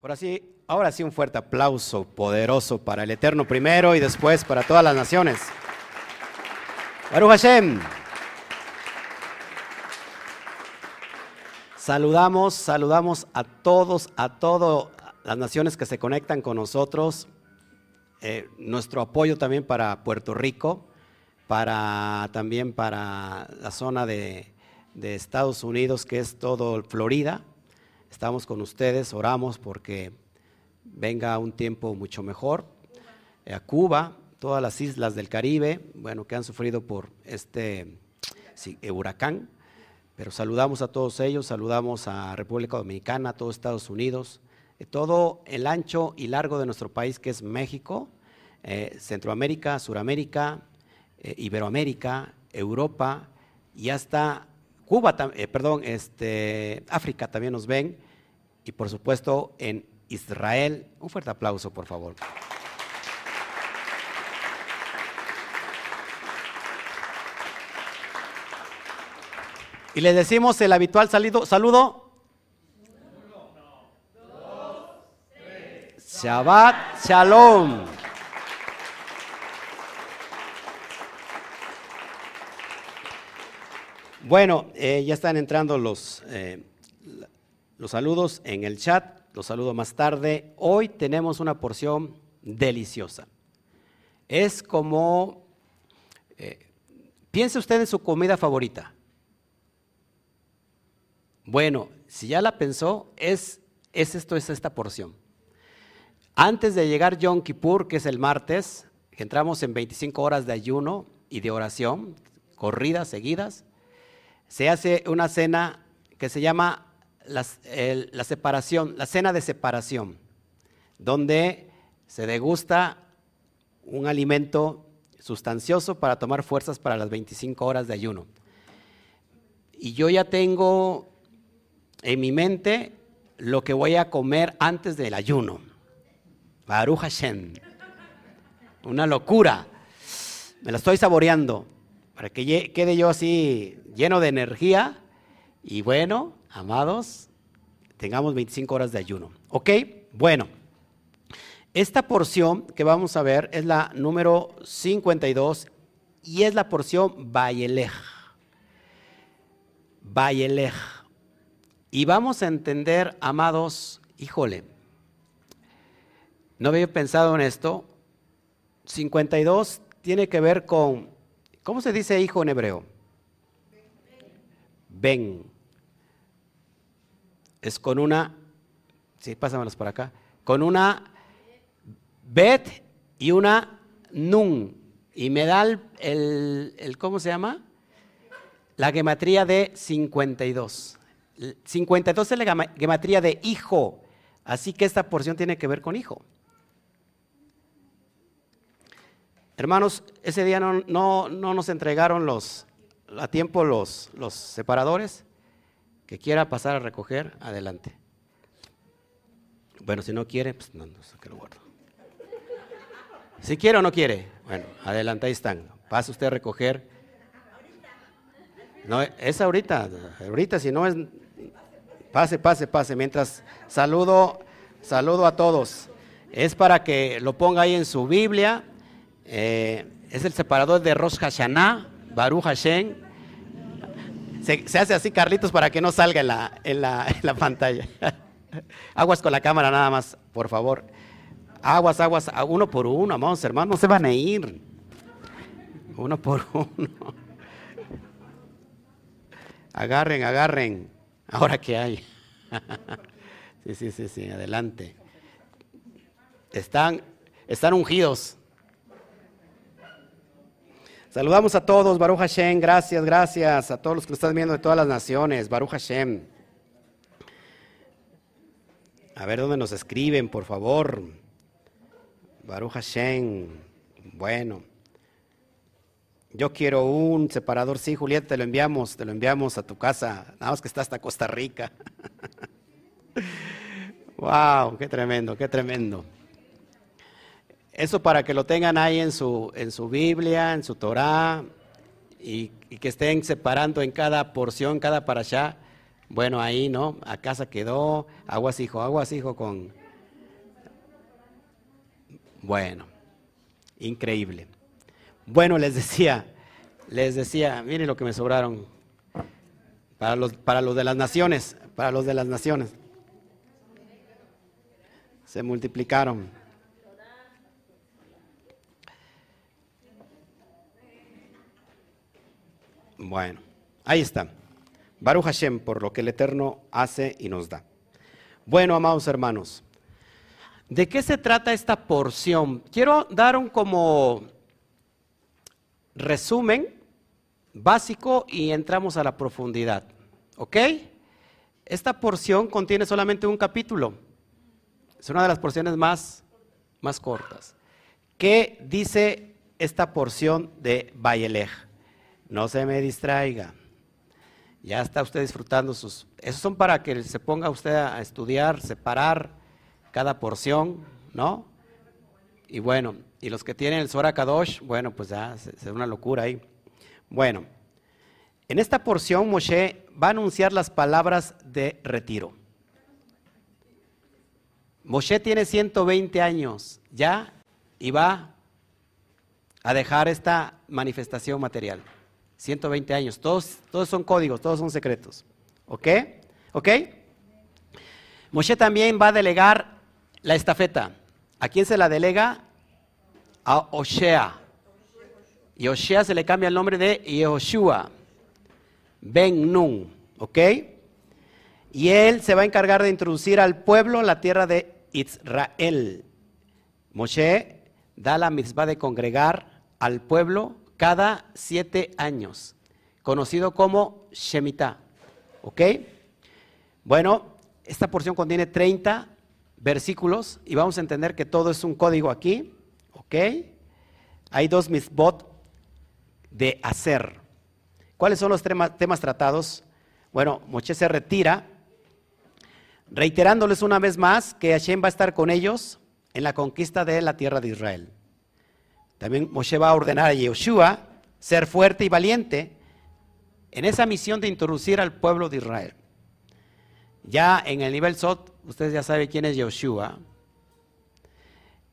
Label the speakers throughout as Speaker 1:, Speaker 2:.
Speaker 1: Ahora sí, ahora sí un fuerte aplauso poderoso para el Eterno primero y después para todas las naciones. Baruch Hashem. Saludamos, saludamos a todos, a todas las naciones que se conectan con nosotros. Eh, nuestro apoyo también para Puerto Rico, para también para la zona de Estados Unidos, que es todo Florida. Estamos con ustedes, oramos porque venga un tiempo mucho mejor. Eh, a Cuba, todas las islas del Caribe, bueno, que han sufrido por este eh, huracán, pero saludamos a todos ellos, saludamos a República Dominicana, a todos Estados Unidos, eh, todo el ancho y largo de nuestro país que es México, Centroamérica, Suramérica, Iberoamérica, Europa y hasta Cuba, eh, perdón, este, África también nos ven y por supuesto en Israel. Un fuerte aplauso, por favor. Y les decimos el habitual saludo. saludo. Shabbat Shalom. Bueno, eh, ya están entrando los, eh, los saludos en el chat, los saludo más tarde. Hoy tenemos una porción deliciosa. Es como, eh, piense usted en su comida favorita. Bueno, si ya la pensó, es, es esto, es esta porción. Antes de llegar Yom Kippur, que es el martes, entramos en 25 horas de ayuno y de oración, corridas, seguidas se hace una cena que se llama la, separación, la cena de separación, donde se degusta un alimento sustancioso para tomar fuerzas para las 25 horas de ayuno. Y yo ya tengo en mi mente lo que voy a comer antes del ayuno. Baruch Hashem. Una locura. Me la estoy saboreando para que quede yo así lleno de energía y bueno, amados, tengamos 25 horas de ayuno. ¿Ok? Bueno, esta porción que vamos a ver es la número 52 y es la porción Bayelej. Bayelej. Y vamos a entender, amados, híjole, no había pensado en esto. 52 tiene que ver con ¿Cómo se dice hijo en hebreo? Ven. Es con una, sí, pásamelos por acá, con una bet y una nun. Y me da el, el ¿cómo se llama? La gematría de 52. 52 es la gematría de hijo. Así que esta porción tiene que ver con hijo. Hermanos, ese día no, no, nos entregaron los, a tiempo los, los separadores. Que quiera pasar a recoger, adelante. Bueno, si no quiere, pues no, no que lo guardo. Si quiere o no quiere, bueno, adelante, ahí están. Pase usted a recoger. No, es ahorita, ahorita, si no es. Pase, pase, pase. Mientras saludo, saludo a todos. Es para que lo ponga ahí en su Biblia eh, es el separador de Rosh Hashanah, Baruch Hashem. Se, hace así, Carlitos, para que no salga en la, pantalla. Aguas con la cámara nada más, por favor. Aguas, aguas, uno por uno, amados hermanos, no se van a ir. Uno por uno. Agarren, agarren. Ahora que hay. Sí, sí, sí, sí, adelante. Están, están ungidos. Saludamos a todos, Baruch Hashem, gracias, gracias a todos los que están viendo de todas las naciones, Baruch Hashem. A ver dónde nos escriben, por favor. Baruch Hashem, bueno. Yo quiero un separador, sí, Julieta, te lo enviamos, te lo enviamos a tu casa, nada más que está hasta Costa Rica. wow, qué tremendo, qué tremendo. Eso para que lo tengan ahí en su, en su Biblia, en su Torah, y, que estén separando en cada porción, cada para allá. Bueno, ahí, ¿no? A casa quedó, aguas hijo, aguas hijo con, Bueno, increíble. Bueno, les decía, les decía, miren lo que me sobraron para los, para los de las naciones, para los de las naciones. Se multiplicaron. Bueno, ahí está. Baruch Hashem, por lo que el Eterno hace y nos da. Bueno, amados hermanos, ¿de qué se trata esta porción? Quiero dar un como resumen básico y entramos a la profundidad. ¿Ok? Esta porción contiene solamente un capítulo. Es una de las porciones más, más cortas. ¿Qué dice esta porción de Bayelej? No se me distraiga. Ya está usted disfrutando sus... Esos son para que se ponga usted a estudiar, separar cada porción, ¿no? Y bueno, y los que tienen el Sora Kadosh, bueno, pues ya es una locura ahí. Bueno, en esta porción Moshe va a anunciar las palabras de retiro. Moshe tiene 120 años ya y va a dejar esta manifestación material. 120 años, todos, todos son códigos, todos son secretos. ¿Ok? ¿Ok? Moshe también va a delegar la estafeta. ¿A quién se la delega? A Oshea. Y Oshea se le cambia el nombre de Yehoshua. Ben Nun. ¿Ok? Y él se va a encargar de introducir al pueblo la tierra de Israel. Moshe da la misma de congregar al pueblo cada siete años, conocido como Shemitah. ¿Ok? Bueno, esta porción contiene 30 versículos y vamos a entender que todo es un código aquí. ¿Ok? Hay dos misbot de hacer. ¿Cuáles son los temas, tratados? Bueno, Moshe se retira, reiterándoles una vez más que Hashem va a estar con ellos en la conquista de la tierra de Israel. También Moshe va a ordenar a Yeshua ser fuerte y valiente en esa misión de introducir al pueblo de Israel. Ya en el nivel Sot, ustedes ya saben quién es Yeshua.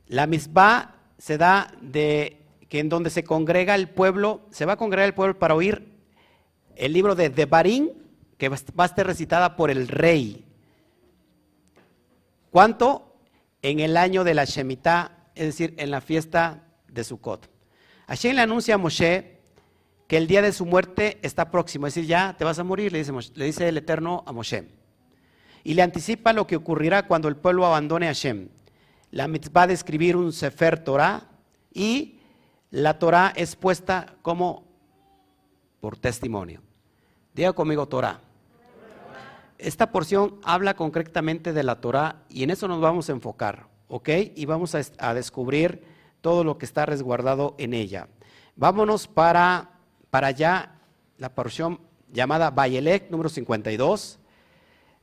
Speaker 1: La misma se da de que en donde se congrega el pueblo, se va a congregar el pueblo para oír el libro de Devarim, que va a estar recitada por el rey. ¿Cuánto? En el año de la Shemitah, es decir, en la fiesta de Sukkot. Hashem le anuncia a Moshe que el día de su muerte está próximo, es decir, ya te vas a morir, le dice, le dice el Eterno a Moshe. Y le anticipa lo que ocurrirá cuando el pueblo abandone a Hashem. La mitzvah de escribir un Sefer Torah y la Torah es puesta como por testimonio. Diga conmigo Torah. Esta porción habla concretamente de la Torah y en eso nos vamos a enfocar, ¿ok? Y vamos a, descubrir todo lo que está resguardado en ella. Vámonos para, para allá, la porción llamada Bayelec, número 52.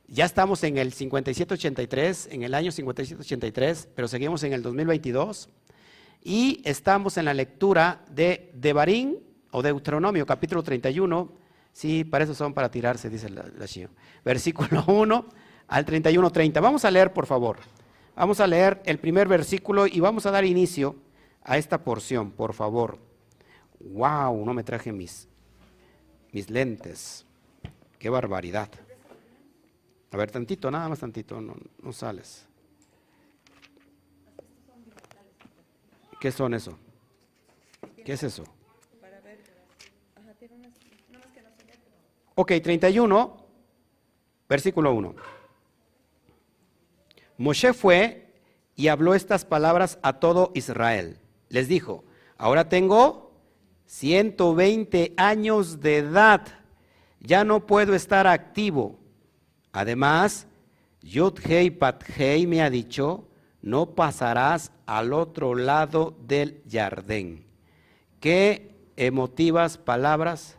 Speaker 1: Ya estamos en el 5783, en el año 5783, pero seguimos en el 2022. Y estamos en la lectura de Devarim o Deuteronomio, capítulo 31. Sí, para eso son para tirarse, dice la, la Versículo 1 al 31, 30. Vamos a leer, por favor. Vamos a leer el primer versículo y vamos a dar inicio a esta porción, por favor. ¡Wow! No me traje mis, mis lentes. ¡Qué barbaridad! A ver, tantito, nada más tantito, no, no sales. ¿Qué son eso? ¿Qué es eso? Ok, 31, versículo 1. Moshe fue y habló estas palabras a todo Israel. Les dijo, ahora tengo 120 años de edad, ya no puedo estar activo. Además, Yud Hei Pat Hei me ha dicho, no pasarás al otro lado del jardín. Qué emotivas palabras,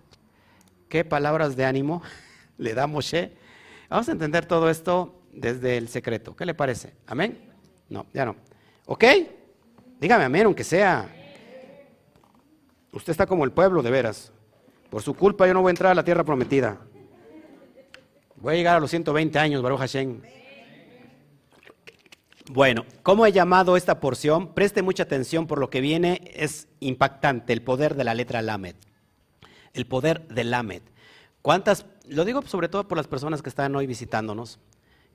Speaker 1: qué palabras de ánimo le da Moshe. Vamos a entender todo esto desde el secreto. ¿Qué le parece? ¿Amén? No, ya no. ¿Ok? Dígame amén, aunque sea. Usted está como el pueblo, de veras. Por su culpa yo no voy a entrar a la tierra prometida. Voy a llegar a los 120 años, Baruch Hashem. Bueno, ¿cómo he llamado esta porción? Preste mucha atención por lo que viene, es impactante el poder de la letra Lamed. El poder de Lamed. ¿Cuántas? Lo digo sobre todo por las personas que están hoy visitándonos,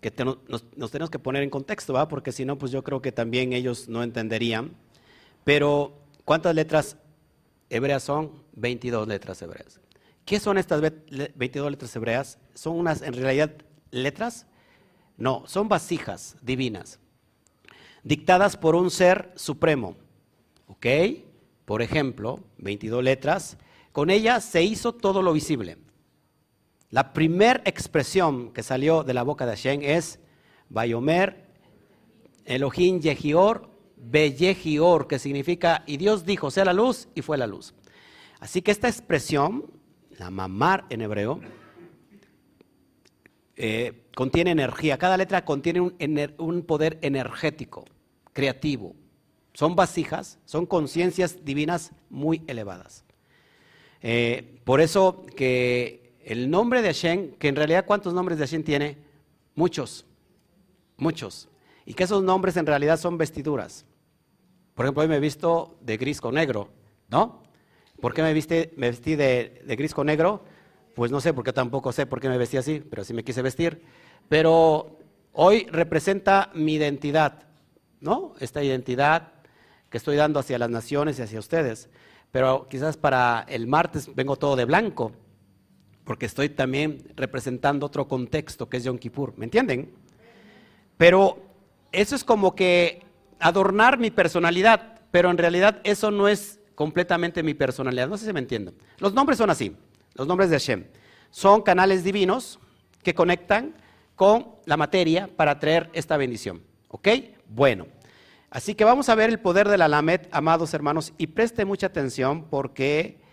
Speaker 1: que nos, tenemos que poner en contexto, ¿va? Porque si no, pues yo creo que también ellos no entenderían. Pero, ¿cuántas letras hebreas son? 22 letras hebreas. ¿Qué son estas 22 letras hebreas? ¿Son unas, en realidad, letras? No, son vasijas divinas dictadas por un ser supremo. ¿Ok? Por ejemplo, 22 letras. Con ellas se hizo todo lo visible. La primera expresión que salió de la boca de Hashem es Bayomer, Elohim Yehior, Beyehior, que significa, y Dios dijo, sea la luz, y fue la luz. Así que esta expresión, la mamar en hebreo, eh, contiene energía. Cada letra contiene un poder energético creativo. Son vasijas, son conciencias divinas muy elevadas. Eh, por eso que el nombre de Hashem, que en realidad cuántos nombres de Hashem tiene? Muchos, muchos. Y que esos nombres en realidad son vestiduras. Por ejemplo, hoy me he visto de gris con negro, ¿no? ¿Por qué me, vestí de gris con negro? Pues no sé, porque tampoco sé por qué me vestí así, pero sí me quise vestir. Pero hoy representa mi identidad. ¿no? Esta identidad que estoy dando hacia las naciones y hacia ustedes. Pero quizás para el martes vengo todo de blanco, porque estoy también representando otro contexto que es Yom Kippur, ¿me entienden? Pero eso es como que adornar mi personalidad, pero en realidad eso no es completamente mi personalidad, no sé si me entienden. Los nombres son así, los nombres de Hashem. Son canales divinos que conectan con la materia para traer esta bendición. ¿Ok? Bueno, así que vamos a ver el poder de la Lamed, amados hermanos, y preste mucha atención porque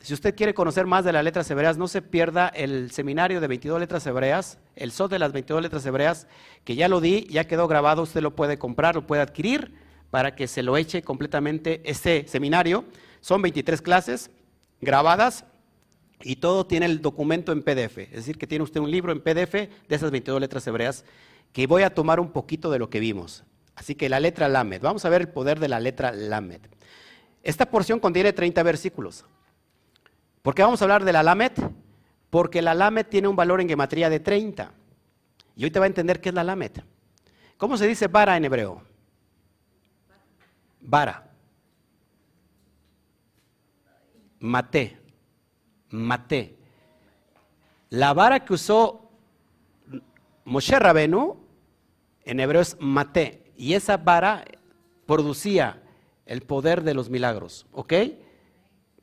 Speaker 1: si usted quiere conocer más de las letras hebreas, no se pierda el seminario de 22 letras hebreas, el SOT de las 22 letras hebreas, que ya lo di, ya quedó grabado, usted lo puede comprar, lo puede adquirir para que se lo eche completamente este seminario. Son 23 clases grabadas y todo tiene el documento en PDF, es decir, que tiene usted un libro en PDF de esas 22 letras hebreas que voy a tomar un poquito de lo que vimos. Así que la letra Lamed. Vamos a ver el poder de la letra Lamed. Esta porción contiene 30 versículos. ¿Por qué vamos a hablar de la Lamed? Porque la Lamed tiene un valor en gematría de 30. Y hoy te va a entender qué es la Lamed. ¿Cómo se dice vara en hebreo? Vara. Maté. Maté. La vara que usó Moshe Rabenu en hebreo es maté. Y esa vara producía el poder de los milagros, ¿ok?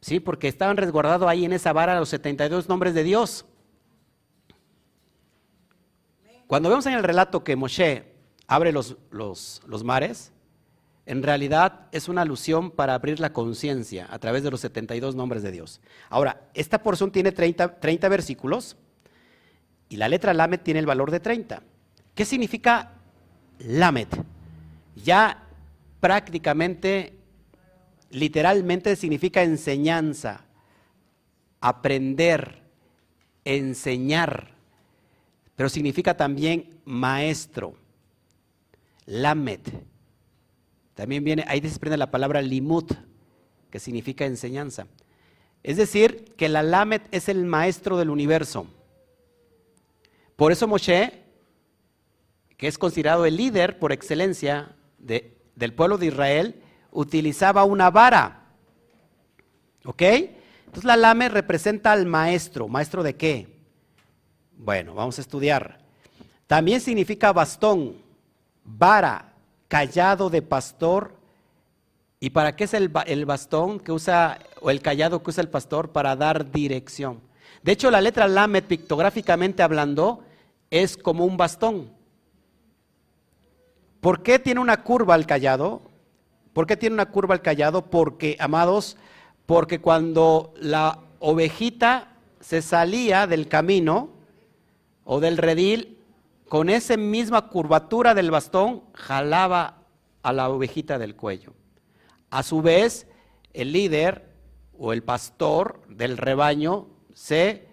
Speaker 1: Sí, porque estaban resguardados ahí en esa vara los 72 nombres de Dios. Cuando vemos en el relato que Moshe abre los, los, los mares, en realidad es una alusión para abrir la conciencia a través de los 72 nombres de Dios. Ahora, esta porción tiene 30, 30 versículos y la letra Lamed tiene el valor de 30. ¿Qué significa Lamed? ya prácticamente, literalmente significa enseñanza, aprender, enseñar, pero significa también maestro, lamed. También viene, ahí se desprende la palabra limut, que significa enseñanza. Es decir, que la lamed es el maestro del universo. Por eso Moshe, que es considerado el líder por excelencia del pueblo de Israel utilizaba una vara. ¿Ok? Entonces la lame representa al maestro. ¿Maestro de qué? Bueno, vamos a estudiar. También significa bastón, vara, callado de pastor. ¿Y para qué es el, el, bastón que usa, o el callado que usa el pastor? Para dar dirección. De hecho, la letra lamed, pictográficamente hablando, es como un bastón. ¿Por qué tiene una curva el callado? ¿Por qué tiene una curva el callado? Porque, amados, porque cuando la ovejita se salía del camino o del redil, con esa misma curvatura del bastón, jalaba a la ovejita del cuello. A su vez, el líder o el pastor del rebaño se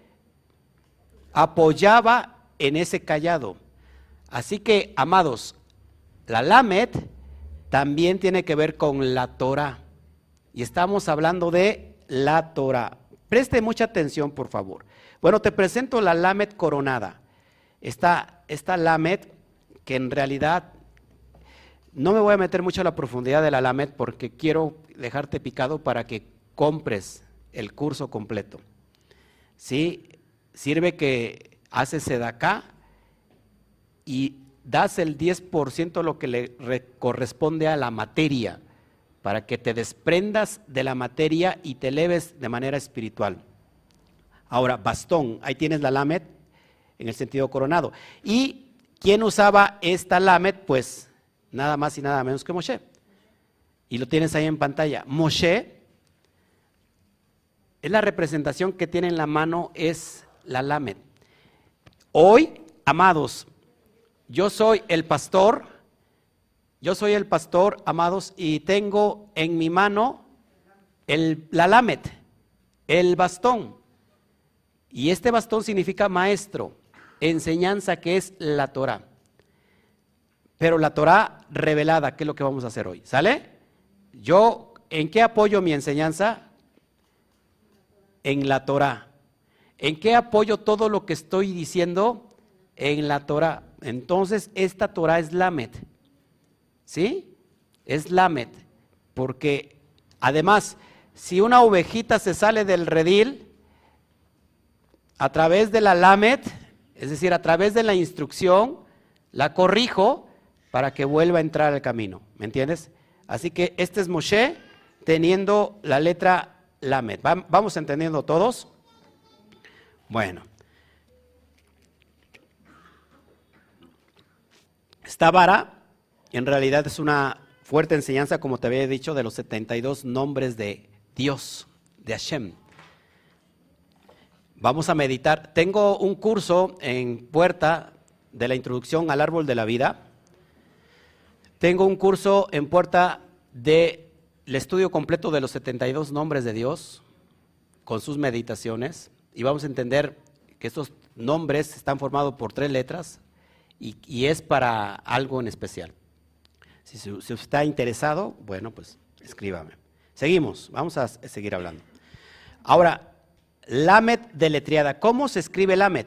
Speaker 1: apoyaba en ese callado. Así que, amados, La Lamed también tiene que ver con la Torah. Y estamos hablando de la Torah. Preste mucha atención, por favor. Bueno, te presento la Lamed coronada. Esta, esta Lamed, que en realidad no me voy a meter mucho a la profundidad de la Lamed porque quiero dejarte picado para que compres el curso completo. ¿Sí? Sirve que haces sedacá y das el 10% lo que le corresponde a la materia, para que te desprendas de la materia y te eleves de manera espiritual. Ahora, bastón, ahí tienes la lamet en el sentido coronado. ¿Y quién usaba esta lamet? Pues nada más y nada menos que Moshe. Y lo tienes ahí en pantalla. Moshe es la representación que tiene en la mano, es la lamet. Hoy, amados, yo soy el pastor, yo soy el pastor, amados, y tengo en mi mano el, la lamet, el bastón. Y este bastón significa maestro, enseñanza que es la Torah. Pero la Torah revelada, que es lo que vamos a hacer hoy. ¿Sale? Yo, ¿en qué apoyo mi enseñanza? En la Torah. ¿En qué apoyo todo lo que estoy diciendo? En la Torah. Entonces, esta Torah es Lamet. ¿Sí? Es Lamet. Porque además, si una ovejita se sale del redil, a través de la Lamet, es decir, a través de la instrucción, la corrijo para que vuelva a entrar al camino. ¿Me entiendes? Así que este es Moshe teniendo la letra Lamet. ¿Vamos entendiendo todos? Bueno. Esta vara en realidad es una fuerte enseñanza, como te había dicho, de los 72 nombres de Dios, de Hashem. Vamos a meditar. Tengo un curso en Puerta de la introducción al árbol de la vida. Tengo un curso en Puerta del estudio completo de los 72 nombres de Dios con sus meditaciones. Y vamos a entender que estos nombres están formados por tres letras, y, es para algo en especial. Si, si está interesado, bueno, pues escríbame. Seguimos, vamos a seguir hablando. Ahora, Lamet deletreada. ¿Cómo se escribe Lamet?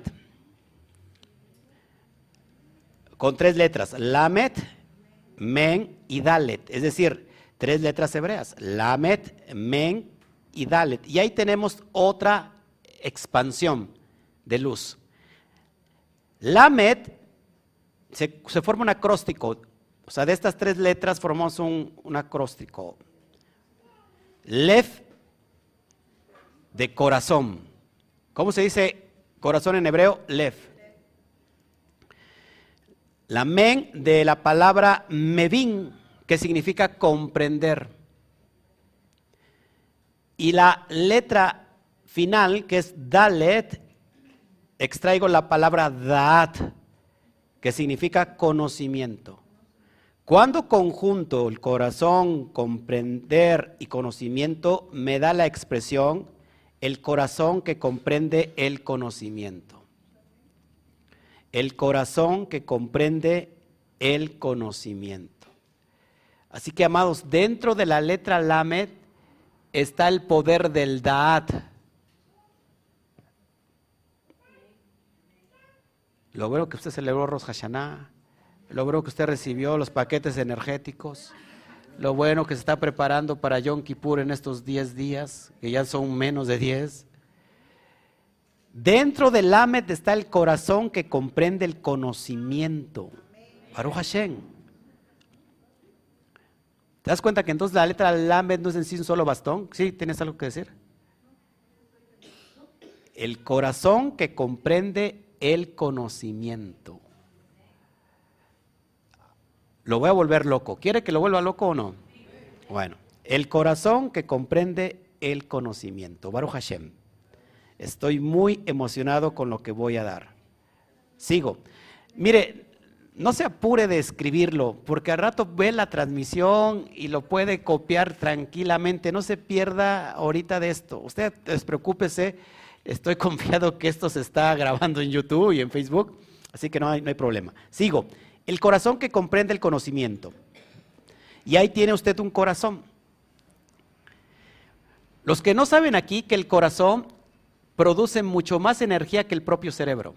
Speaker 1: Con tres letras, Lamet, Men y Dalet. Es decir, tres letras hebreas, Lamet, Men y Dalet. Y ahí tenemos otra expansión de luz. Lamet se, forma un acróstico. O sea, de estas tres letras formamos un, acróstico. Lef de corazón. ¿Cómo se dice corazón en hebreo? Lef. La men de la palabra mevin, que significa comprender. Y la letra final, que es dalet, extraigo la palabra daat, que significa conocimiento. Cuando conjunto el corazón, comprender y conocimiento, me da la expresión el corazón que comprende el conocimiento. El corazón que comprende el conocimiento. Así que, amados, dentro de la letra Lamed está el poder del Daat Lo bueno que usted celebró Rosh Hashanah. Lo bueno que usted recibió los paquetes energéticos. Lo bueno que se está preparando para Yom Kippur en estos 10 días, que ya son menos de 10. Dentro del Lamed está el corazón que comprende el conocimiento. Baruch Hashem. ¿Te das cuenta que entonces la letra Lamed no es en sí un solo bastón? ¿Sí? ¿Tienes algo que decir? El corazón que comprende el conocimiento. Lo voy a volver loco. ¿Quiere que lo vuelva loco o no? Bueno, el corazón que comprende el conocimiento. Baruch Hashem. Estoy muy emocionado con lo que voy a dar. Sigo. Mire, no se apure de escribirlo, porque al rato ve la transmisión y lo puede copiar tranquilamente. No se pierda ahorita de esto. Usted despreocúpese Estoy confiado que esto se está grabando en YouTube y en Facebook, así que no hay, no hay problema. Sigo. el corazón que comprende el conocimiento. Y ahí tiene usted un corazón. Los que no saben aquí que el corazón produce mucho más energía que el propio cerebro.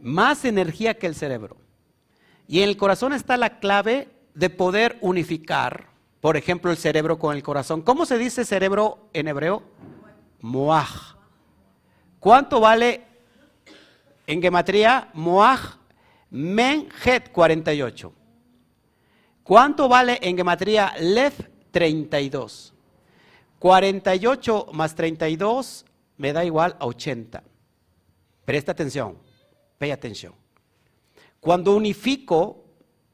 Speaker 1: Más energía que el cerebro. Y en el corazón está la clave de poder unificar, por ejemplo, el cerebro con el corazón. ¿Cómo se dice cerebro en hebreo? Moaj. ¿Cuánto vale en gematría? Moaj Menjet 48. ¿Cuánto vale en gematría Lev 32? 48 más 32 me da igual a 80. Presta atención, pay atención. Cuando unifico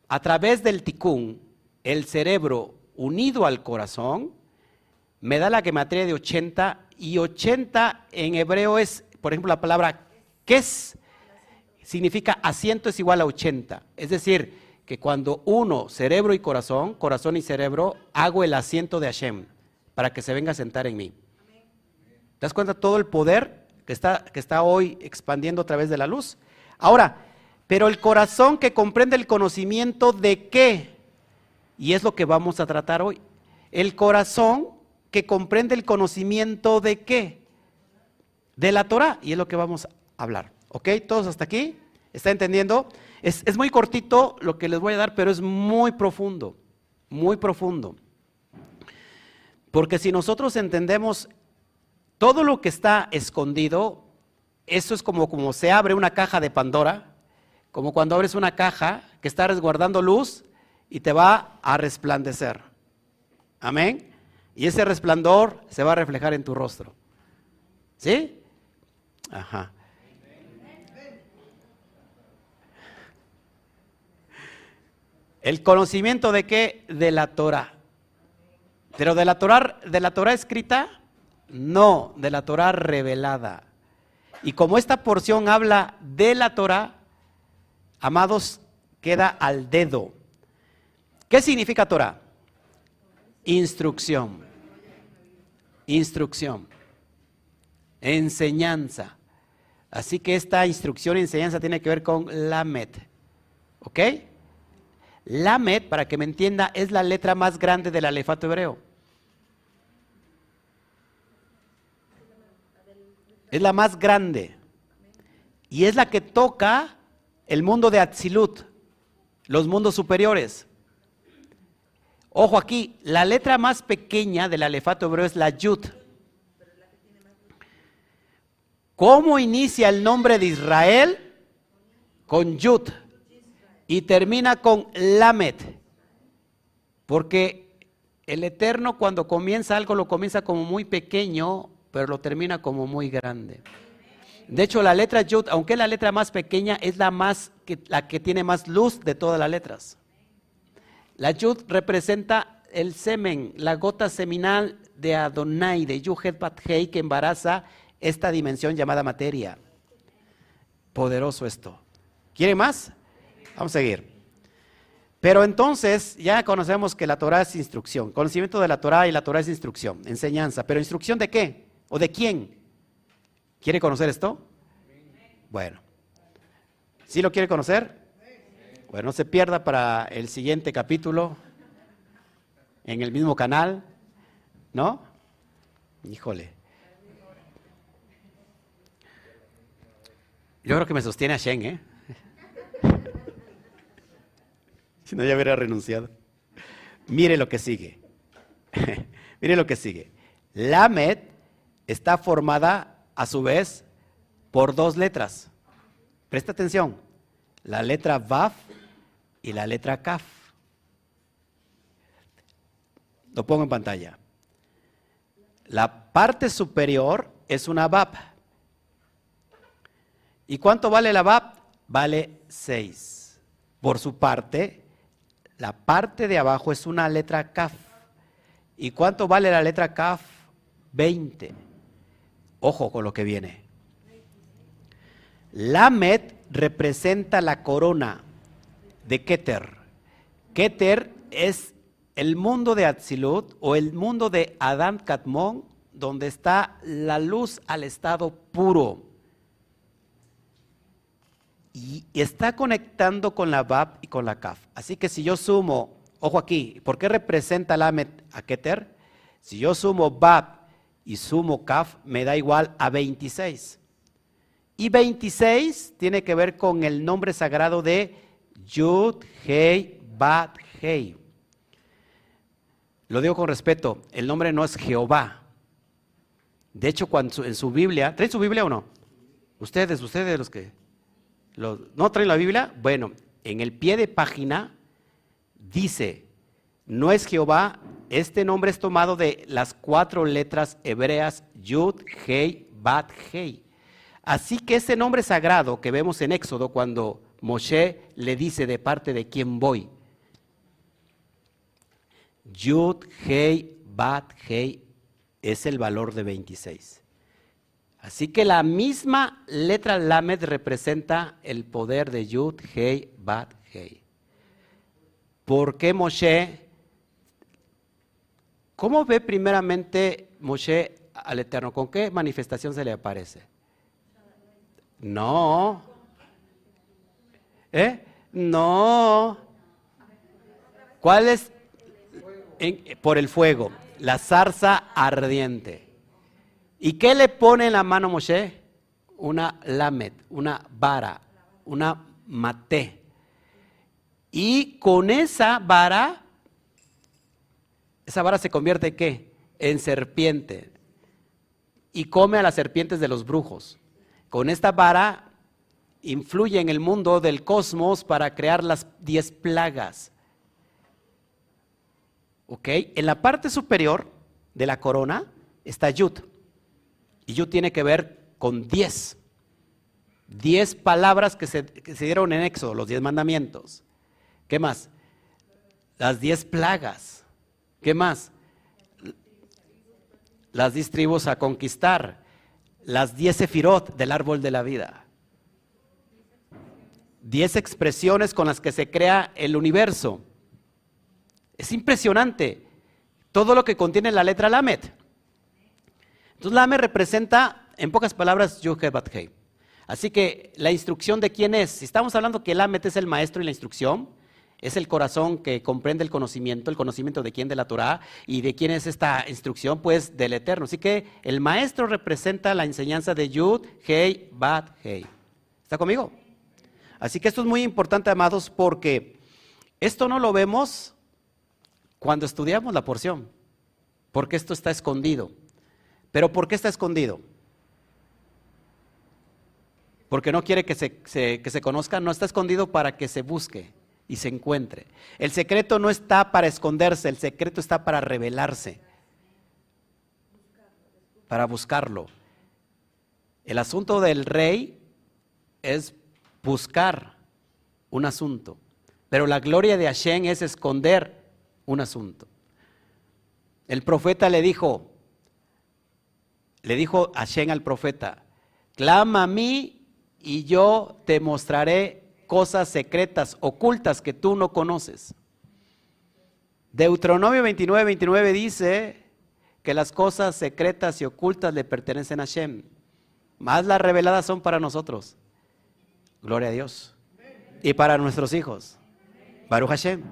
Speaker 1: a través del ticún el cerebro unido al corazón, me da la gematría de 80 y 80 en hebreo es, por ejemplo, la palabra kes significa asiento es igual a 80. Es decir, que cuando uno, cerebro y corazón, corazón y cerebro, hago el asiento de Hashem para que se venga a sentar en mí. ¿Te das cuenta todo el poder que está, que está hoy expandiendo a través de la luz? Ahora, pero el corazón que comprende el conocimiento de qué, y es lo que vamos a tratar hoy, el corazón que comprende el conocimiento de qué, de la Torah, y es lo que vamos a hablar. ¿Ok? ¿Todos hasta aquí? ¿Está entendiendo? Es, es, muy cortito lo que les voy a dar, pero es muy profundo, muy profundo. Porque si nosotros entendemos todo lo que está escondido, eso es como, como se abre una caja de Pandora, como cuando abres una caja que está resguardando luz y te va a resplandecer. Amén. Y ese resplandor se va a reflejar en tu rostro. ¿Sí? Ajá. ¿El conocimiento de qué? De la Torah. Pero de la Torah, de la Torah escrita, no, de la Torah revelada. Y como esta porción habla de la Torah, amados, queda al dedo. ¿Qué significa Torah? Instrucción. Instrucción. Enseñanza. Así que esta instrucción y enseñanza tiene que ver con la met. ¿Ok? Lamed, para que me entienda, es la letra más grande del alefato hebreo. Es la más grande. Y es la que toca el mundo de Atzilut, los mundos superiores. Ojo aquí, la letra más pequeña del alefato hebreo es la Yud. ¿Cómo inicia el nombre de Israel? Con Yud y termina con Lamed. Porque el Eterno cuando comienza algo lo comienza como muy pequeño, pero lo termina como muy grande. De hecho, la letra Yud, aunque es la letra más pequeña, es la, más, la que tiene más luz de todas las letras. La Yud representa el semen, la gota seminal de Adonai, de Yuhet Bathei, que embaraza esta dimensión llamada materia. Poderoso esto. ¿Quiere más? Vamos a seguir. Pero entonces ya conocemos que la Torah es instrucción, conocimiento de la Torah y la Torah es instrucción, enseñanza. Pero instrucción de qué? ¿O de quién? ¿Quiere conocer esto? Bueno. ¿Sí lo quiere conocer? Bueno, no se pierda para el siguiente capítulo en el mismo canal, ¿no? Híjole. Yo creo que me sostiene a Shen, ¿eh? Si no, ya hubiera renunciado. Mire lo que sigue. Mire lo que sigue. Lamed está formada a su vez por dos letras. Presta atención. La letra Vaf y la letra Kaf. Lo pongo en pantalla. La parte superior es una VAP. ¿Y cuánto vale la VAP? Vale 6. Por su parte, la parte de abajo es una letra Kaf. ¿Y cuánto vale la letra Kaf? 20. Ojo con lo que viene. Lamet representa la corona de Keter. Keter es el mundo de Atzilut o el mundo de Adam Katmon, donde está la luz al estado puro. y está conectando con la Bab y con la Kaf. Así que si yo sumo, ojo aquí, ¿por qué representa Lamet a Keter? Si yo sumo Bab y sumo Kaf, me da igual a 26. Y 26 tiene que ver con el nombre sagrado de Yud, Hei, Bat, Hei. Lo digo con respeto, el nombre no es Jehová. De hecho, cuando en su Biblia, ¿traen su Biblia o no? Ustedes, ustedes los que ¿No traen la Biblia? Bueno, en el pie de página dice, no es Jehová, este nombre es tomado de las cuatro letras hebreas Yud, Hei, Bat, Hei. Así que ese nombre sagrado que vemos en Éxodo cuando Moshe le dice de parte de quién voy, Yud, Hei, Bat, Hei, es el valor de 26. Así que la misma letra Lamed representa el poder de Yud, Hei, Bat, Hei. ¿Por qué Moshe? ¿Cómo ve primeramente Moshe al Eterno? ¿Con qué manifestación se le aparece? No. ¿Eh? No. ¿Cuál es? por el fuego. La zarza ardiente. ¿Y qué le pone en la mano Moshe? Una lamet, una vara, una maté. Y con esa vara, esa vara se convierte en qué? En serpiente. Y come a las serpientes de los brujos. Con esta vara influye en el mundo del cosmos para crear las diez plagas. ¿Ok? En la parte superior de la corona está Yud. Y yo tiene que ver con diez. Diez palabras que se, dieron en Éxodo, los diez mandamientos. ¿Qué más? Las diez plagas. ¿Qué más? Las diez tribus a conquistar. Las diez sefirot del árbol de la vida. Diez expresiones con las que se crea el universo. Es impresionante todo lo que contiene la letra Lamet. Entonces la AME representa, en pocas palabras, Hei. Así que la instrucción de quién es, si estamos hablando que el AMET es el maestro y la instrucción, es el corazón que comprende el conocimiento, el conocimiento de quién de la Torah y de quién es esta instrucción, pues del Eterno. Así que el maestro representa la enseñanza de Yud, Hei, Bat, Hei. ¿Está conmigo? Así que esto es muy importante, amados, porque esto no lo vemos cuando estudiamos la porción, porque esto está escondido. Pero ¿por qué está escondido? Porque no quiere que se, conozca, no está escondido para que se busque y se encuentre. El secreto no está para esconderse, el secreto está para revelarse, para buscarlo. El asunto del rey es buscar un asunto, pero la gloria de Hashem es esconder un asunto. El profeta le dijo, le dijo Hashem al profeta, clama a mí y yo te mostraré cosas secretas, ocultas que tú no conoces. Deuteronomio 29, 29 dice que las cosas secretas y ocultas le pertenecen a Hashem, más las reveladas son para nosotros. Gloria a Dios. Y para nuestros hijos. Baruch Hashem.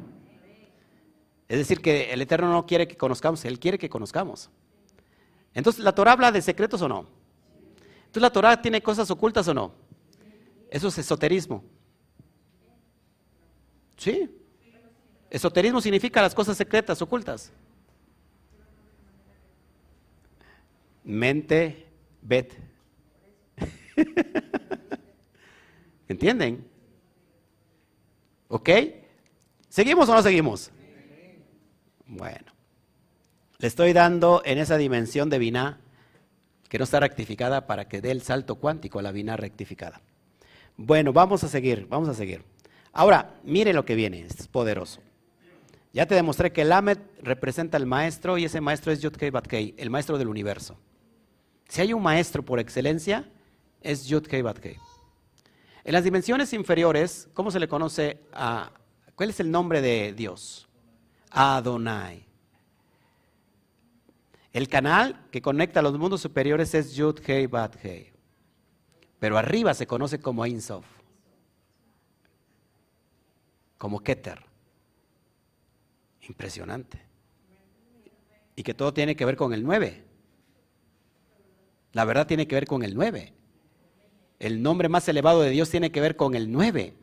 Speaker 1: Es decir, que el Eterno no quiere que conozcamos, Él quiere que conozcamos. Entonces, ¿la Torah habla de secretos o no? Entonces, ¿la Torah tiene cosas ocultas o no? Eso es esoterismo. ¿Sí? Esoterismo significa las cosas secretas, ocultas. Mente, bet. ¿Entienden? ¿Ok? ¿Seguimos o no seguimos? Bueno. Le estoy dando en esa dimensión de Biná que no está rectificada para que dé el salto cuántico a la Biná rectificada. Bueno, vamos a seguir, vamos a seguir. Ahora, mire lo que viene, es poderoso. Ya te demostré que el Amet representa al maestro y ese maestro es Yudkei Batkei, el maestro del universo. Si hay un maestro por excelencia, es Yudkei Batkei. En las dimensiones inferiores, ¿cómo se le conoce a... ¿Cuál es el nombre de Dios? Adonai. El canal que conecta a los mundos superiores es Yud Hei Bat Hei. Pero arriba se conoce como Ein Sof. como Keter. Impresionante. Y que todo tiene que ver con el 9. La verdad tiene que ver con el 9. El nombre más elevado de Dios tiene que ver con el 9.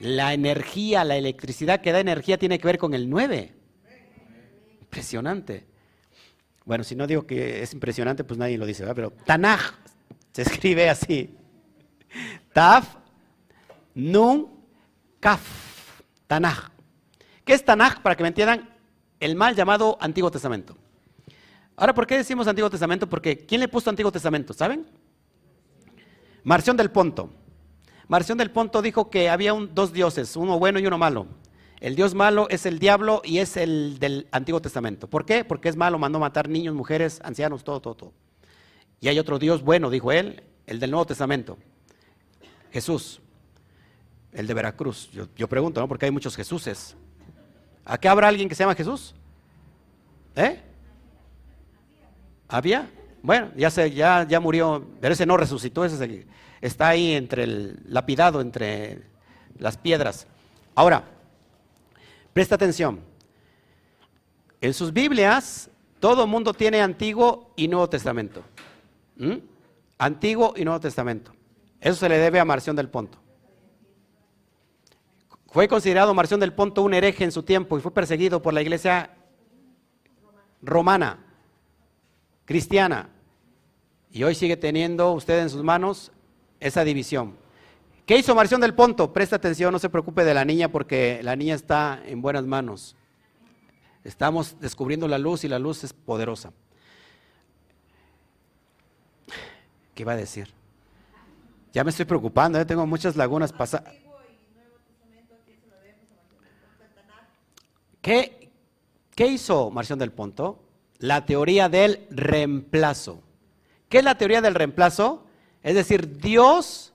Speaker 1: La energía, la electricidad que da energía tiene que ver con el 9. Impresionante. Bueno, si no digo que es impresionante, pues nadie lo dice, ¿verdad? Pero Tanaj se escribe así. Taf, Nun, Kaf. Tanaj. ¿Qué es Tanaj? Para que me entiendan, el mal llamado Antiguo Testamento. Ahora, ¿por qué decimos Antiguo Testamento? Porque ¿quién le puso Antiguo Testamento? ¿Saben? Marción del Ponto. Marción del Ponto dijo que había dos dioses, uno bueno y uno malo. El dios malo es el diablo y es el del Antiguo Testamento. ¿Por qué? Porque es malo, mandó matar niños, mujeres, ancianos, todo, todo, todo. Y hay otro dios bueno, dijo él, el del Nuevo Testamento. Jesús, el de Veracruz. Yo, pregunto, ¿no? Porque hay muchos Jesuses. ¿A qué habrá alguien que se llama Jesús? ¿Eh? ¿Había? Bueno, ya, se, ya, ya murió, pero ese no resucitó, ese está ahí entre el lapidado, entre las piedras. Ahora, presta atención. En sus Biblias, todo mundo tiene Antiguo y Nuevo Testamento. ¿Mm? Antiguo y Nuevo Testamento. Eso se le debe a Marción del Ponto. Fue considerado Marción del Ponto un hereje en su tiempo y fue perseguido por la iglesia romana, cristiana. Y hoy sigue teniendo usted en sus manos esa división. ¿Qué hizo Marción del Ponto? Presta atención, no se preocupe de la niña porque la niña está en buenas manos. Estamos descubriendo la luz y la luz es poderosa. ¿Qué iba a decir? Ya me estoy preocupando, ya ¿eh? tengo muchas lagunas pasadas. ¿Qué, ¿Qué hizo Marción del Ponto? La teoría del reemplazo. ¿Qué es la teoría del reemplazo? Es decir, Dios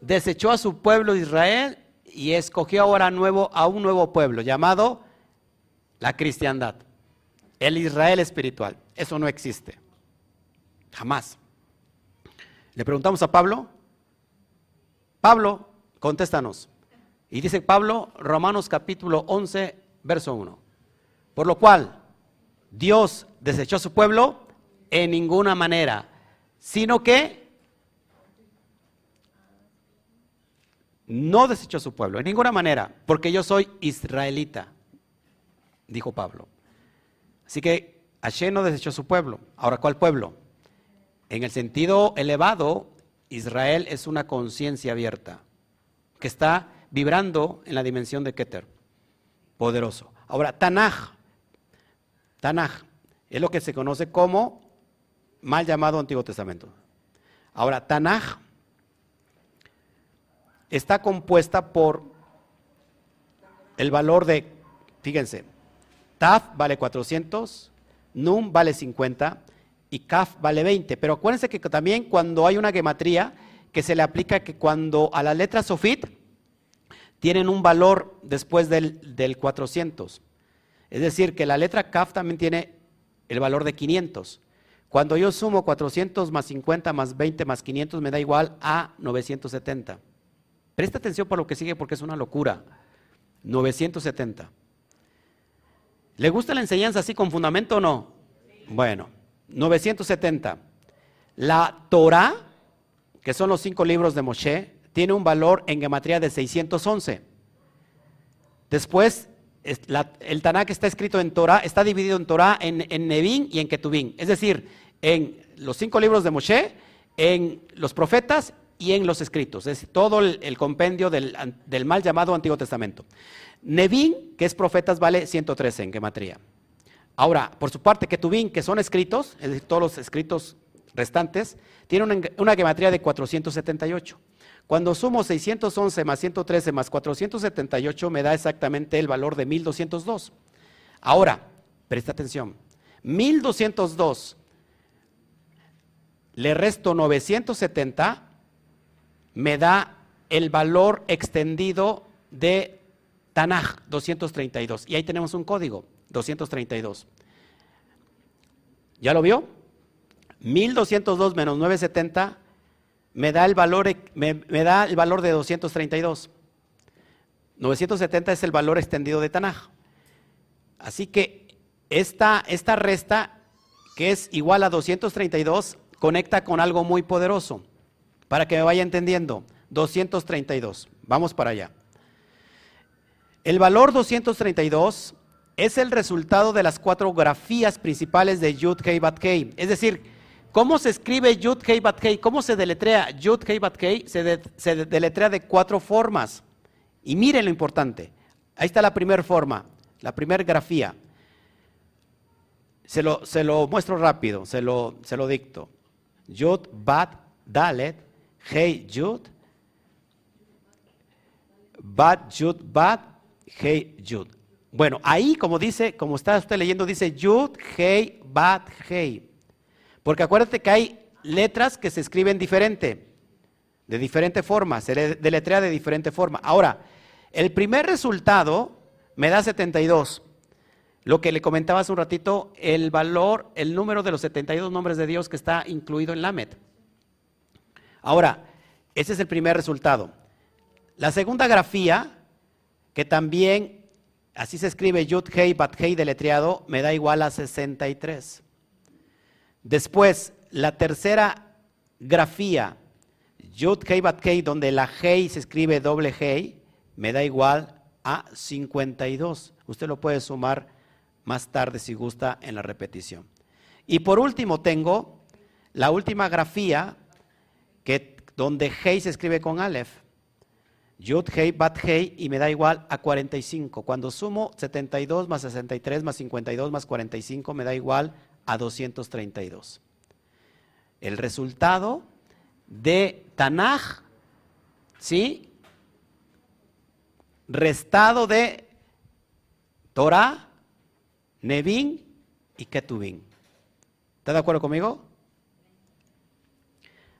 Speaker 1: desechó a su pueblo Israel y escogió ahora nuevo, a un nuevo pueblo llamado la cristiandad, el Israel espiritual. Eso no existe. Jamás. Le preguntamos a Pablo, Pablo, contéstanos. Y dice Pablo, Romanos capítulo 11, verso 1. Por lo cual, Dios desechó a su pueblo en ninguna manera, sino que no desechó a su pueblo, en ninguna manera, porque yo soy israelita, dijo Pablo. Así que Hashem no desechó a su pueblo. Ahora, ¿cuál pueblo? En el sentido elevado, Israel es una conciencia abierta, que está vibrando en la dimensión de Keter, poderoso. Ahora, Tanaj, Tanaj, es lo que se conoce como mal llamado Antiguo Testamento. Ahora, Tanaj está compuesta por el valor de, fíjense, Taf vale 400, Num vale 50 y Kaf vale 20. Pero acuérdense que también cuando hay una gematría que se le aplica que cuando a la letra Sofit tienen un valor después del, del 400. Es decir, que la letra Kaf también tiene el valor de 500. Cuando yo sumo 400 más 50 más 20 más 500 me da igual a 970. Presta atención por lo que sigue porque es una locura. 970. ¿Le gusta la enseñanza así con fundamento o no? Bueno, 970. La Torah, que son los cinco libros de Moshe, tiene un valor en gematría de 611. Después, el Tanakh está escrito en Torah, está dividido en Torah, en, en Nevin y en Ketubín. Es decir, en los cinco libros de Moshe, en los profetas y en los escritos. Es todo el, compendio del, mal llamado Antiguo Testamento. Nevin, que es profetas, vale 113 en gematría. Ahora, por su parte, Ketubín, que son escritos, es decir, todos los escritos restantes, tienen una, una gematría de 478. Cuando sumo 611 más 113 más 478 me da exactamente el valor de 1202. Ahora, presta atención, 1202 le resto 970, me da el valor extendido de Tanaj 232. Y ahí tenemos un código, 232. ¿Ya lo vio? 1202 menos 970 me da el valor, me, da el valor de 232. 970 es el valor extendido de Tanaj. Así que esta, esta resta, que es igual a 232, conecta con algo muy poderoso. Para que me vaya entendiendo, 232. Vamos para allá. El valor 232 es el resultado de las cuatro grafías principales de Yud Hei Bat Hei. Es decir, ¿cómo se escribe Yud Hei Bat Hei? ¿Cómo se deletrea Yud Hei Bat Hei? Se, deletrea de cuatro formas. Y miren lo importante. Ahí está la primera forma, la primera grafía. Se lo, se lo, muestro rápido, se lo, se lo dicto. Yud, Bat, Dalet, Hei, Yud, Bat, Yud, Bat, Hei, Yud. Bueno, ahí como dice, como está usted leyendo, dice Yud, Hei, Bat, Hei. Porque acuérdate que hay letras que se escriben diferente, de diferente forma, se deletrea de diferente forma. Ahora, el primer resultado me da 72. Lo que le comentaba hace un ratito, el valor, el número de los 72 nombres de Dios que está incluido en Lamed. Ahora, ese es el primer resultado. La segunda grafía, que también así se escribe Yud Hei Bat Hei deletreado, me da igual a 63. Después, la tercera grafía, Yud Hei Bat Hei, donde la Hei se escribe doble Hei, me da igual a 52. Usted lo puede sumar más tarde si gusta en la repetición. Y por último tengo la última grafía que, donde Hei se escribe con Aleph. Yud, Hei, Bat, Hei y me da igual a 45. Cuando sumo 72 más 63 más 52 más 45 me da igual a 232. El resultado de Tanaj, ¿sí? Restado de Torah, Nevin y Ketubin. ¿Está de acuerdo conmigo?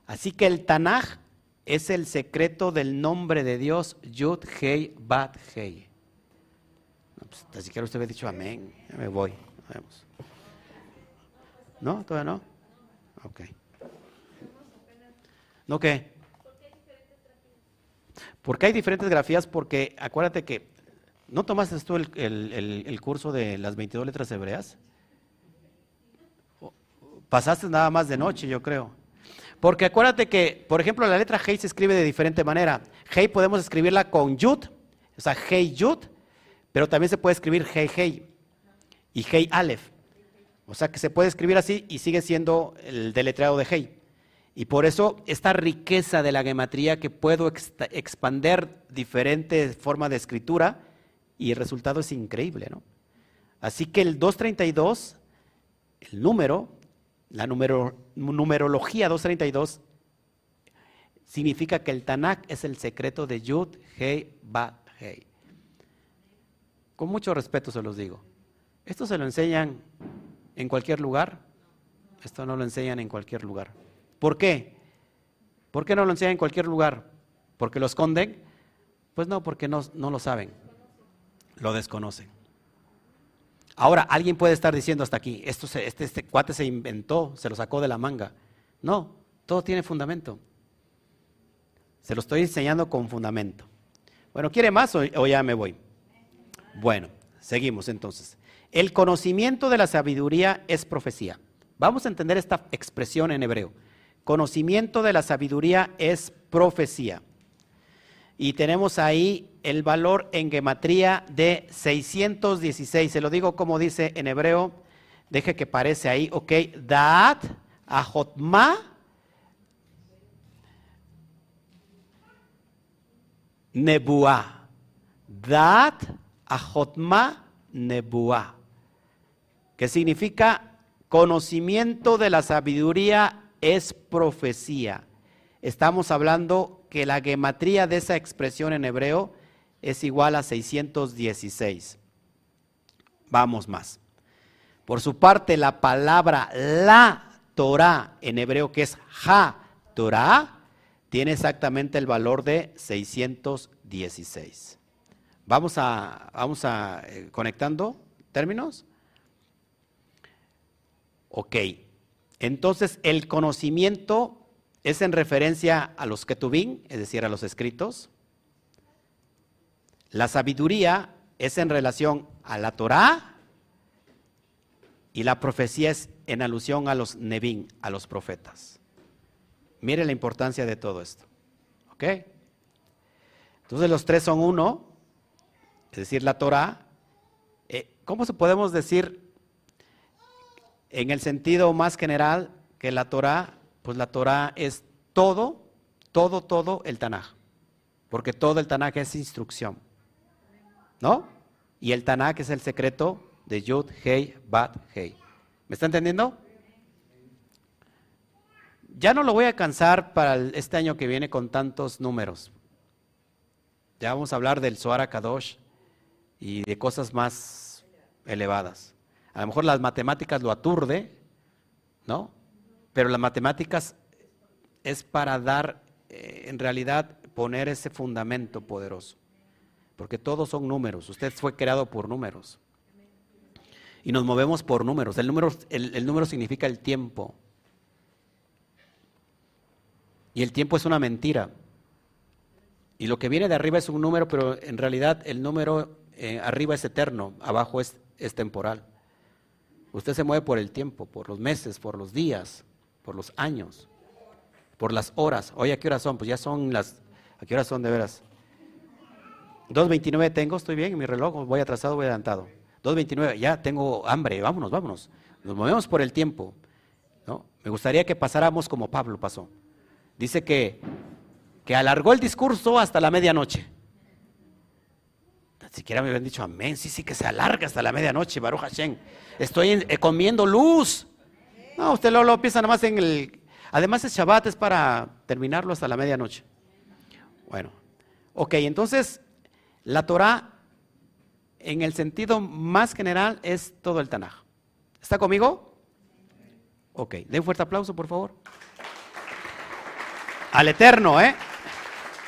Speaker 1: Así que el Tanaj es el secreto del nombre de Dios, Yud, Hei, Bat, Hei. Pues, usted había dicho amén. Ya me voy. Vamos. ¿No? ¿Todavía no? Ok. ¿No qué? Porque hay diferentes grafías, porque acuérdate que, ¿no tomaste tú el, el curso de las 22 letras hebreas? Pasaste nada más de noche, yo creo. Porque acuérdate que, por ejemplo, la letra Hei se escribe de diferente manera. Hei podemos escribirla con Yud, o sea, Hei Yud, pero también se puede escribir Hei Hei y Hei Aleph. O sea que se puede escribir así y sigue siendo el deletreado de Hei. Y por eso esta riqueza de la gematría que puedo expander diferentes formas de escritura y el resultado es increíble, ¿no? Así que el 232, el número, la numerología 232 significa que el Tanakh es el secreto de Yud, Hei, Ba, Hei. Con mucho respeto se los digo. Esto se lo enseñan en cualquier lugar. Esto no lo enseñan en cualquier lugar. ¿Por qué? ¿Por qué no lo enseñan en cualquier lugar? ¿Porque lo esconden? Pues no, porque no, no lo saben. Lo desconocen. Ahora, alguien puede estar diciendo hasta aquí, esto este, este cuate se inventó, se lo sacó de la manga. No, todo tiene fundamento. Se lo estoy enseñando con fundamento. Bueno, ¿quiere más o, o ya me voy? Bueno, seguimos entonces. El conocimiento de la sabiduría es profecía. Vamos a entender esta expresión en hebreo. Conocimiento de la sabiduría es profecía. Y tenemos ahí el valor en gematría de 616. Se lo digo como dice en hebreo. Deje que parece ahí. Ok. Daat ahotma. Nebuá. Daat ahotma nebuá. Que significa conocimiento de la sabiduría es profecía. Estamos hablando que la gematría de esa expresión en hebreo es igual a 616. Vamos más. Por su parte, la palabra la Torah en hebreo, que es ha Torah, tiene exactamente el valor de 616. Vamos a, vamos a eh, conectando términos. Ok. Entonces, el conocimiento es en referencia a los ketubín, es decir, a los escritos. La sabiduría es en relación a la Torá y la profecía es en alusión a los Nevin, a los profetas. Mire la importancia de todo esto. ¿Ok? Entonces los tres son uno, es decir, la Torah. Eh, ¿Cómo podemos decir en el sentido más general que la Torah? Pues la Torah es todo, todo, todo el Tanaj. Porque todo el Tanaj es instrucción. ¿No? Y el Tanaj es el secreto de Yud, Hei, Bat, Hei. ¿Me está entendiendo? Ya no lo voy a cansar para este año que viene con tantos números. Ya vamos a hablar del Zohar Kadosh y de cosas más elevadas. A lo mejor las matemáticas lo aturde, ¿no? Pero las matemáticas es para dar, eh, en realidad, poner ese fundamento poderoso. Porque todos son números. Usted fue creado por números. Y nos movemos por números. El número, el número significa el tiempo. Y el tiempo es una mentira. Y lo que viene de arriba es un número, pero en realidad el número eh, arriba es eterno, abajo es, es temporal. Usted se mueve por el tiempo, por los meses, por los días, por los años, por las horas. Oye, ¿a qué horas son? Pues ya son las... ¿A qué horas son de veras? 2.29 tengo, estoy bien en mi reloj, voy atrasado, voy adelantado. 2.29, ya tengo hambre, vámonos, vámonos. Nos movemos por el tiempo. ¿no? Me gustaría que pasáramos como Pablo pasó. Dice que, que alargó el discurso hasta la medianoche. Siquiera me habían dicho amén. Sí, sí, que se alarga hasta la medianoche, Baruch Hashem. Estoy eh, comiendo luz. No, usted lo, lo piensa nada más en el. Además, el Shabbat es para terminarlo hasta la medianoche. Bueno, ok, entonces la Torah, en el sentido más general, es todo el Tanaj. ¿Está conmigo? Ok, den un fuerte aplauso, por favor. Al eterno, ¿eh?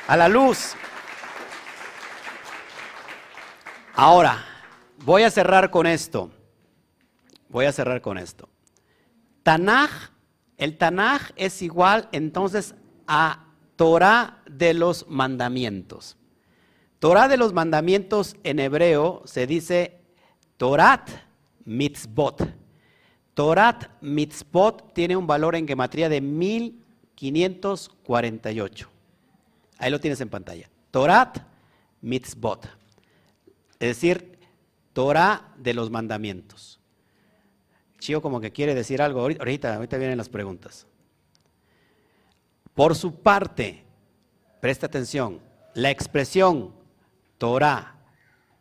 Speaker 1: A la luz. Ahora, voy a cerrar con esto. Voy a cerrar con esto. Tanaj, el Tanaj es igual entonces a Torah de los mandamientos. Torah de los mandamientos en hebreo se dice Torat mitzvot. Torat mitzvot tiene un valor en gematría de mil 548. Ahí lo tienes en pantalla. Torat mitzvot. Es decir, Torah de los mandamientos. Chío como que quiere decir algo. Ahorita, ahorita vienen las preguntas. Por su parte, presta atención, la expresión Torah,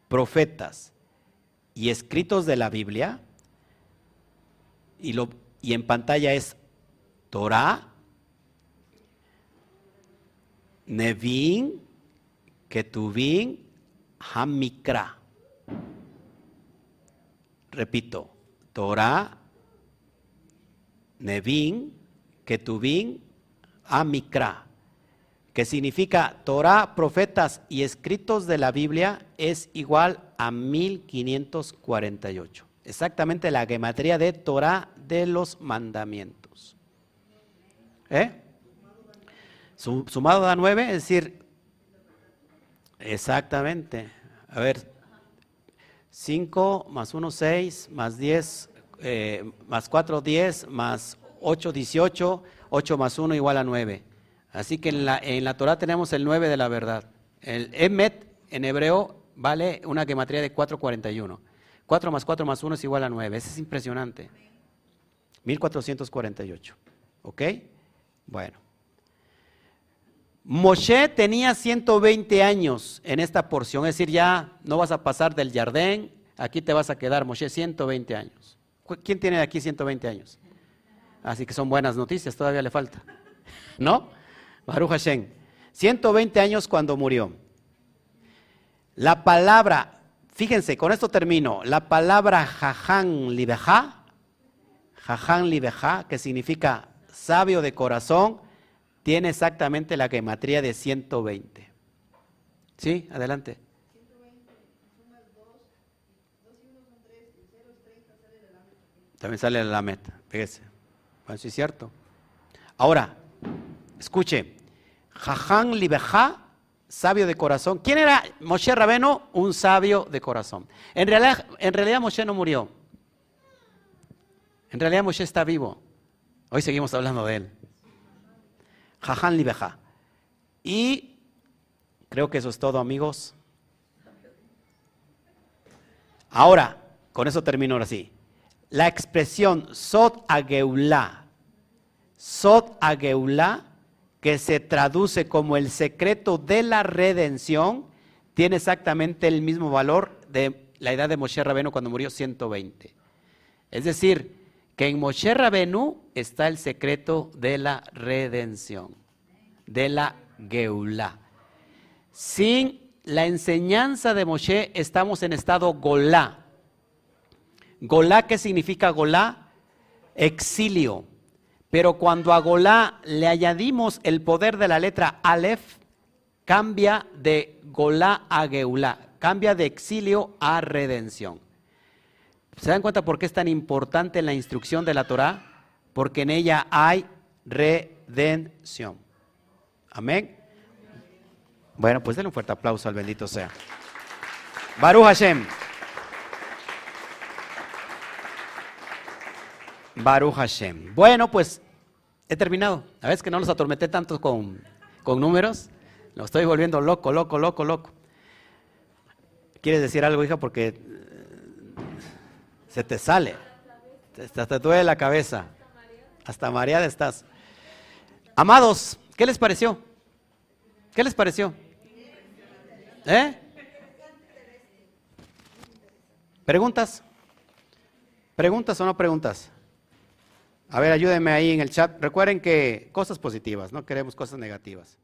Speaker 1: profetas y escritos de la Biblia, y, lo, y en pantalla es Torah, Nevin, Ketuvin, Hamikra. Repito, Torah, Nevin, Ketuvin, Hamikra. Que significa Torah, profetas y escritos de la Biblia es igual a 1548. Exactamente la gematría de Torah de los mandamientos. ¿Eh? Sumado da 9, es decir, exactamente, a ver, 5 más 1, 6, más 10, eh, más 4, 10, más 8, 18, 8 más 1 igual a 9. Así que en la, en la Torah tenemos el 9 de la verdad. El Emet en hebreo vale una gematría de 441. 4 más 4 más 1 es igual a 9. Eso es impresionante. 1448. ¿Ok? Bueno. Moshe tenía 120 años en esta porción, es decir, ya no vas a pasar del jardín, aquí te vas a quedar, Moshe, 120 años. ¿Quién tiene aquí 120 años? Así que son buenas noticias, todavía le falta. ¿No? Baruch Hashem. 120 años cuando murió. La palabra, fíjense, con esto termino, la palabra jajan libeja, jajan libeja, que significa sabio de corazón, tiene exactamente la gematría de 120. ¿Sí? Adelante. También sale la meta, fíjese. Bueno, sí es cierto. Ahora, escuche, Jaján Libeja sabio de corazón. ¿Quién era Moshe Rabeno? Un sabio de corazón. En realidad, en realidad Moshe no murió. En realidad Moshe está vivo. Hoy seguimos hablando de él. Jajan Libeja. Y creo que eso es todo, amigos. Ahora, con eso termino ahora sí. La expresión Sot Ageulá, Sot Ageulá, que se traduce como el secreto de la redención, tiene exactamente el mismo valor de la edad de Moshe Rabenu cuando murió 120. Es decir, que en Moshe Rabenu está el secreto de la redención, de la Geulá. Sin la enseñanza de Moshe estamos en estado Golá. Golá, ¿qué significa Golá? Exilio. Pero cuando a Golá le añadimos el poder de la letra Aleph, cambia de Golá a Geulá, cambia de exilio a redención. ¿Se dan cuenta por qué es tan importante la instrucción de la Torah? Porque en ella hay redención. Amén. Bueno, pues denle un fuerte aplauso al bendito sea. Baruch Hashem. Baruch Hashem. Bueno, pues he terminado. A veces que no los atormenté tanto con, con números. Lo estoy volviendo loco, loco, loco, loco. ¿Quieres decir algo, hija? Porque se te sale. Hasta te duele la cabeza. Hasta mareada estás. Amados, ¿qué les pareció? ¿Qué les pareció? ¿Eh? ¿Preguntas? ¿Preguntas o no preguntas? A ver, ayúdenme ahí en el chat. Recuerden que cosas positivas, no queremos cosas negativas.